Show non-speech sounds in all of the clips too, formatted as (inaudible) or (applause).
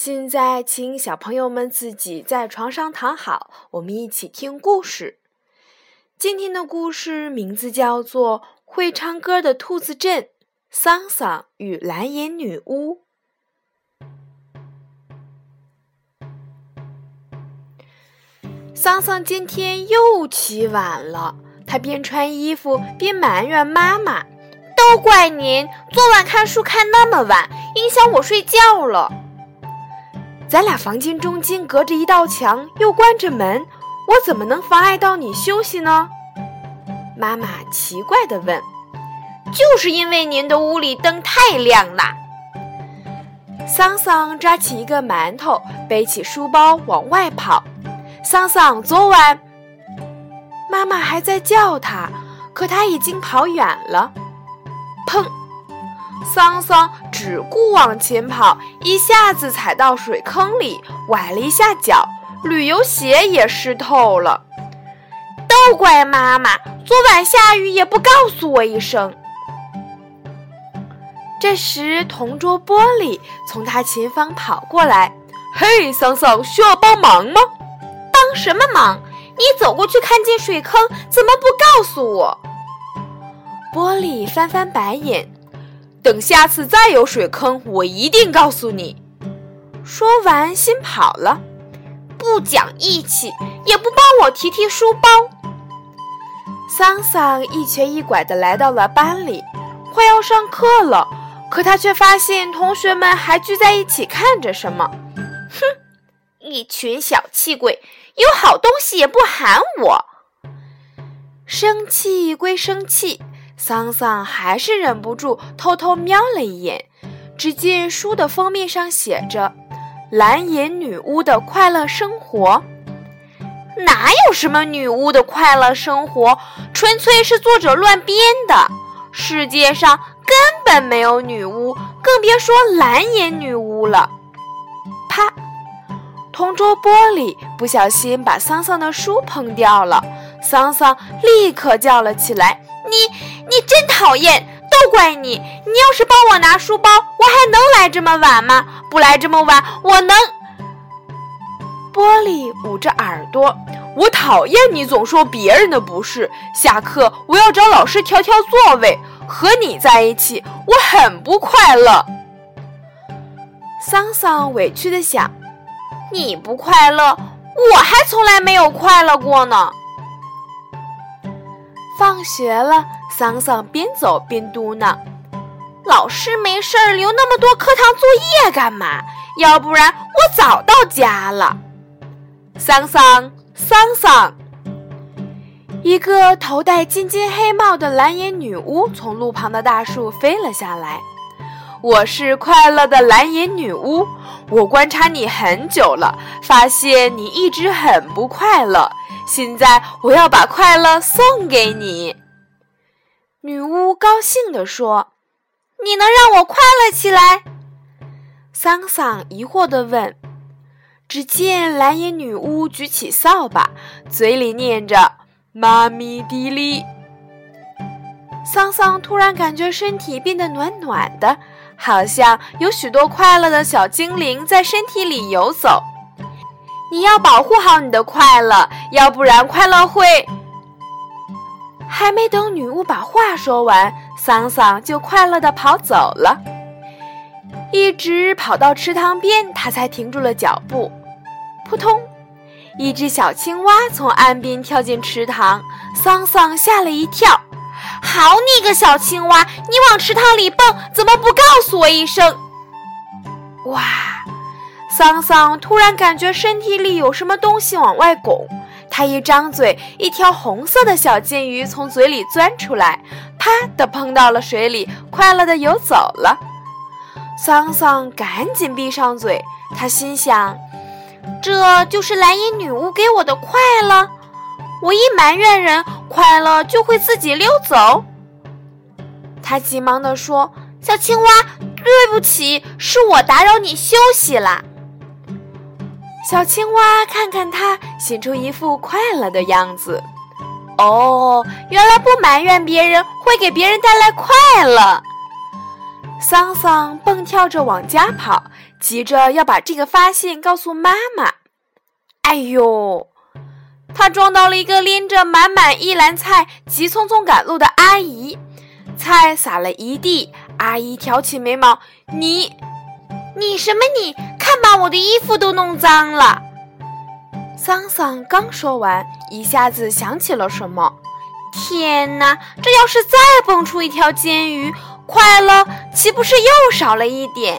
现在，请小朋友们自己在床上躺好，我们一起听故事。今天的故事名字叫做《会唱歌的兔子镇》，桑桑与蓝眼女巫。桑桑今天又起晚了，他边穿衣服边埋怨妈妈：“都怪您，昨晚看书看那么晚，影响我睡觉了。咱俩房间中间隔着一道墙，又关着门。”我怎么能妨碍到你休息呢？妈妈奇怪地问。就是因为您的屋里灯太亮了。桑桑抓起一个馒头，背起书包往外跑。桑桑，昨晚妈妈还在叫他，可他已经跑远了。砰！桑桑只顾往前跑，一下子踩到水坑里，崴了一下脚。旅游鞋也湿透了，都怪妈妈！昨晚下雨也不告诉我一声。这时，同桌玻璃从他前方跑过来：“嘿，桑桑，需要帮忙吗？帮什么忙？你走过去看见水坑，怎么不告诉我？”玻璃翻翻白眼：“等下次再有水坑，我一定告诉你。”说完，先跑了。不讲义气，也不帮我提提书包。桑桑一瘸一拐地来到了班里，快要上课了，可他却发现同学们还聚在一起看着什么。哼，一群小气鬼，有好东西也不喊我。生气归生气，桑桑还是忍不住偷偷瞄了一眼，只见书的封面上写着。蓝颜女巫的快乐生活，哪有什么女巫的快乐生活？纯粹是作者乱编的。世界上根本没有女巫，更别说蓝颜女巫了。啪！同桌玻璃不小心把桑桑的书碰掉了，桑桑立刻叫了起来：“你你真讨厌！”都怪你！你要是帮我拿书包，我还能来这么晚吗？不来这么晚，我能……玻璃捂着耳朵，我讨厌你总说别人的不是。下课我要找老师调调座位。和你在一起，我很不快乐。桑桑委屈的想：你不快乐，我还从来没有快乐过呢。放学了。桑桑边走边嘟囔：“老师没事儿留那么多课堂作业干嘛？要不然我早到家了。”桑桑，桑桑！一个头戴金金黑帽的蓝眼女巫从路旁的大树飞了下来。我是快乐的蓝眼女巫，我观察你很久了，发现你一直很不快乐。现在我要把快乐送给你。女巫高兴地说：“你能让我快乐起来？”桑桑疑惑地问。只见蓝眼女巫举起扫把，嘴里念着“妈咪迪哩”。桑桑突然感觉身体变得暖暖的，好像有许多快乐的小精灵在身体里游走。你要保护好你的快乐，要不然快乐会……还没等女巫把话说完，桑桑就快乐地跑走了。一直跑到池塘边，他才停住了脚步。扑通！一只小青蛙从岸边跳进池塘，桑桑吓了一跳。好你个小青蛙，你往池塘里蹦，怎么不告诉我一声？哇！桑桑突然感觉身体里有什么东西往外拱。他一张嘴，一条红色的小金鱼从嘴里钻出来，啪的碰到了水里，快乐的游走了。桑桑赶紧闭上嘴，他心想：这就是蓝衣女巫给我的快乐。我一埋怨人，快乐就会自己溜走。他急忙地说：“小青蛙，对不起，是我打扰你休息了。”小青蛙看看他，显出一副快乐的样子。哦，原来不埋怨别人会给别人带来快乐。桑桑蹦跳着往家跑，急着要把这个发现告诉妈妈。哎呦，他撞到了一个拎着满满一篮菜、急匆匆赶路的阿姨，菜撒了一地。阿姨挑起眉毛：“你，你什么？你看把我的衣服都弄脏了。”桑桑刚说完，一下子想起了什么。天哪，这要是再蹦出一条煎鱼！快乐岂不是又少了一点？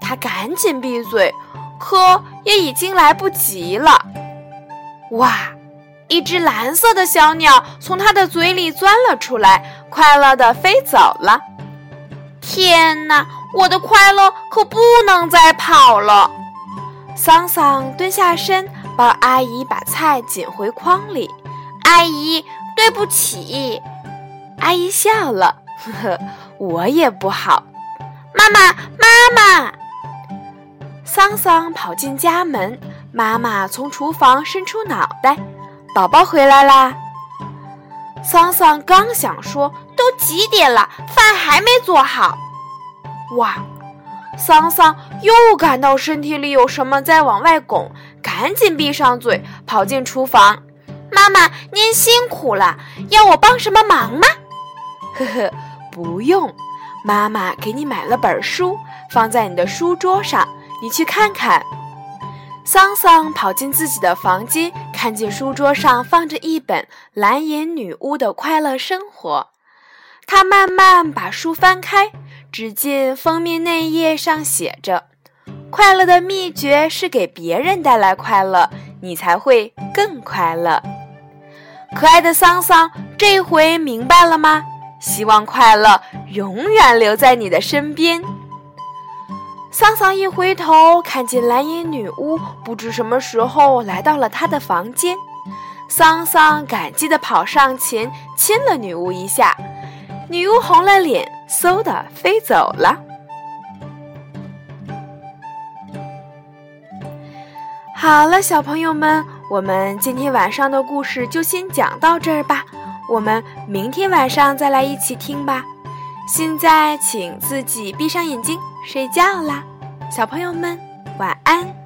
他赶紧闭嘴，可也已经来不及了。哇！一只蓝色的小鸟从他的嘴里钻了出来，快乐的飞走了。天哪！我的快乐可不能再跑了。桑桑蹲下身，帮阿姨把菜捡回筐里。阿姨，对不起。阿姨笑了。呵呵，我也不好。妈妈，妈妈！桑桑跑进家门，妈妈从厨房伸出脑袋：“宝宝回来啦！”桑桑刚想说：“都几点了，饭还没做好。”哇！桑桑又感到身体里有什么在往外拱，赶紧闭上嘴，跑进厨房：“妈妈，您辛苦了，要我帮什么忙吗？” (laughs) 呵呵。不用，妈妈给你买了本书，放在你的书桌上，你去看看。桑桑跑进自己的房间，看见书桌上放着一本《蓝颜女巫的快乐生活》。他慢慢把书翻开，只见封面内页上写着：“快乐的秘诀是给别人带来快乐，你才会更快乐。”可爱的桑桑，这回明白了吗？希望快乐永远留在你的身边。桑桑一回头，看见蓝颜女巫不知什么时候来到了他的房间。桑桑感激地跑上前亲了女巫一下，女巫红了脸，嗖的飞走了。好了，小朋友们，我们今天晚上的故事就先讲到这儿吧。我们明天晚上再来一起听吧。现在请自己闭上眼睛睡觉啦，小朋友们晚安。